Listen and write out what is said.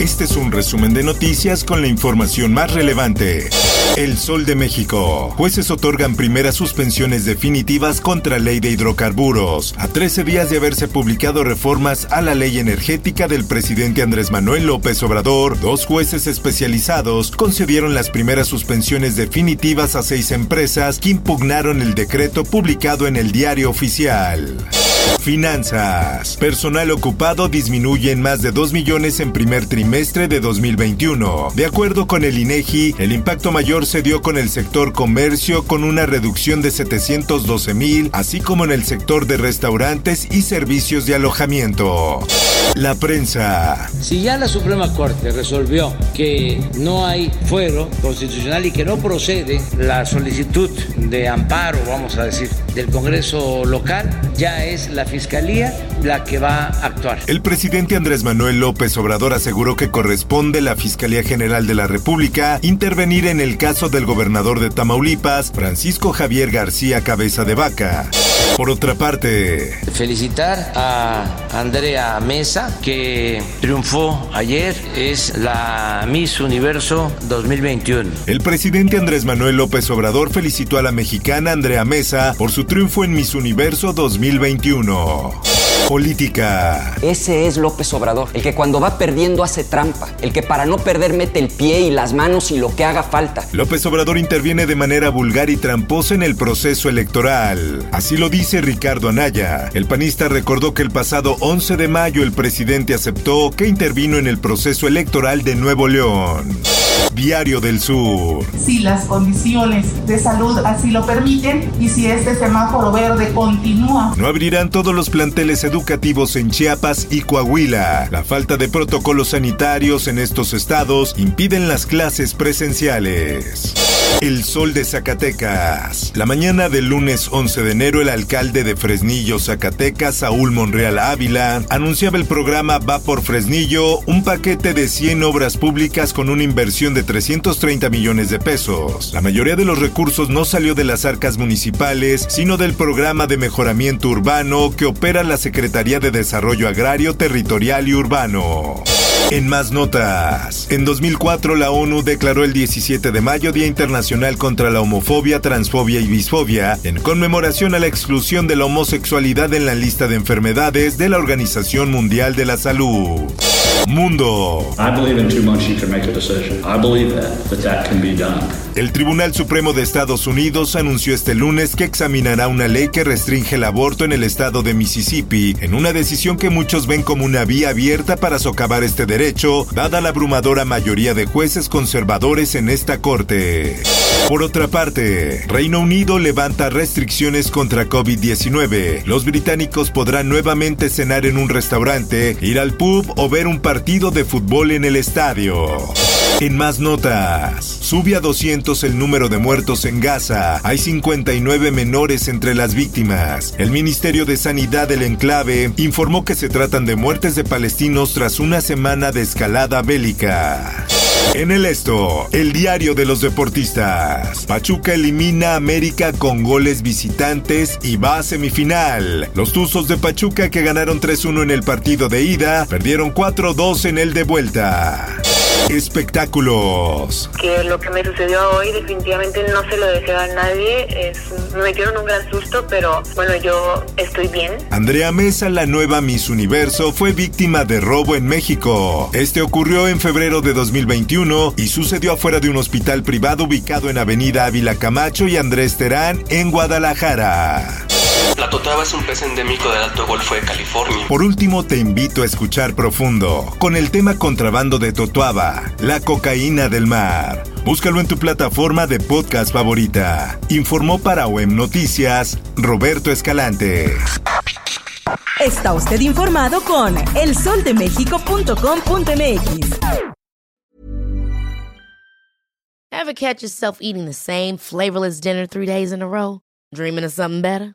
Este es un resumen de noticias con la información más relevante. El Sol de México. Jueces otorgan primeras suspensiones definitivas contra ley de hidrocarburos. A 13 días de haberse publicado reformas a la ley energética del presidente Andrés Manuel López Obrador, dos jueces especializados concedieron las primeras suspensiones definitivas a seis empresas que impugnaron el decreto publicado en el diario oficial. Finanzas. Personal ocupado disminuye en más de 2 millones en primer trimestre de 2021. De acuerdo con el INEGI, el impacto mayor se dio con el sector comercio con una reducción de 712 mil, así como en el sector de restaurantes y servicios de alojamiento. La prensa. Si ya la Suprema Corte resolvió que no hay fuero constitucional y que no procede la solicitud de amparo, vamos a decir, del Congreso local, ya es la Fiscalía la que va a actuar. El presidente Andrés Manuel López Obrador aseguró que corresponde la Fiscalía General de la República intervenir en el caso del gobernador de Tamaulipas, Francisco Javier García Cabeza de Vaca. Por otra parte, felicitar a Andrea Mesa, que triunfó ayer, es la Miss Universo 2021. El presidente Andrés Manuel López Obrador felicitó a la mexicana Andrea Mesa por su triunfo en Miss Universo 2021. Política. Ese es López Obrador, el que cuando va perdiendo hace trampa, el que para no perder mete el pie y las manos y lo que haga falta. López Obrador interviene de manera vulgar y tramposa en el proceso electoral. Así lo dice Ricardo Anaya. El panista recordó que el pasado 11 de mayo el presidente aceptó que intervino en el proceso electoral de Nuevo León. Diario del Sur. Si las condiciones de salud así lo permiten y si este semáforo verde continúa. No abrirán todos los planteles educativos en Chiapas y Coahuila. La falta de protocolos sanitarios en estos estados impiden las clases presenciales. El sol de Zacatecas. La mañana del lunes 11 de enero, el alcalde de Fresnillo, Zacatecas, Saúl Monreal Ávila, anunciaba el programa Va por Fresnillo, un paquete de 100 obras públicas con una inversión de 330 millones de pesos. La mayoría de los recursos no salió de las arcas municipales, sino del programa de mejoramiento urbano que opera la Secretaría de Desarrollo Agrario, Territorial y Urbano. En más notas, en 2004 la ONU declaró el 17 de mayo Día Internacional contra la Homofobia, Transfobia y Bisfobia, en conmemoración a la exclusión de la homosexualidad en la lista de enfermedades de la Organización Mundial de la Salud. Mundo. El Tribunal Supremo de Estados Unidos anunció este lunes que examinará una ley que restringe el aborto en el estado de Mississippi, en una decisión que muchos ven como una vía abierta para socavar este derecho, dada la abrumadora mayoría de jueces conservadores en esta corte. Por otra parte, Reino Unido levanta restricciones contra COVID-19. Los británicos podrán nuevamente cenar en un restaurante, ir al pub o ver un partido de fútbol en el estadio. En más notas, sube a 200 el número de muertos en Gaza. Hay 59 menores entre las víctimas. El Ministerio de Sanidad del enclave informó que se tratan de muertes de palestinos tras una semana de escalada bélica. En el esto, el diario de los deportistas. Pachuca elimina a América con goles visitantes y va a semifinal. Los Tuzos de Pachuca que ganaron 3-1 en el partido de ida, perdieron 4-2 en el de vuelta. Espectáculos. Que lo que me sucedió hoy definitivamente no se lo deseaba a nadie. Es, me metieron un gran susto, pero bueno, yo estoy bien. Andrea Mesa, la nueva Miss Universo, fue víctima de robo en México. Este ocurrió en febrero de 2021 y sucedió afuera de un hospital privado ubicado en Avenida Ávila Camacho y Andrés Terán en Guadalajara. La totrava es un pez endémico del Alto Golfo de California. Por último, te invito a escuchar profundo con el tema contrabando de Totuaba, la cocaína del mar. Búscalo en tu plataforma de podcast favorita. Informó para OEM Noticias Roberto Escalante. Está usted informado con elsoldemexico.com.mx. Ever catch yourself eating the same flavorless dinner three days in a row? Dreaming of something better?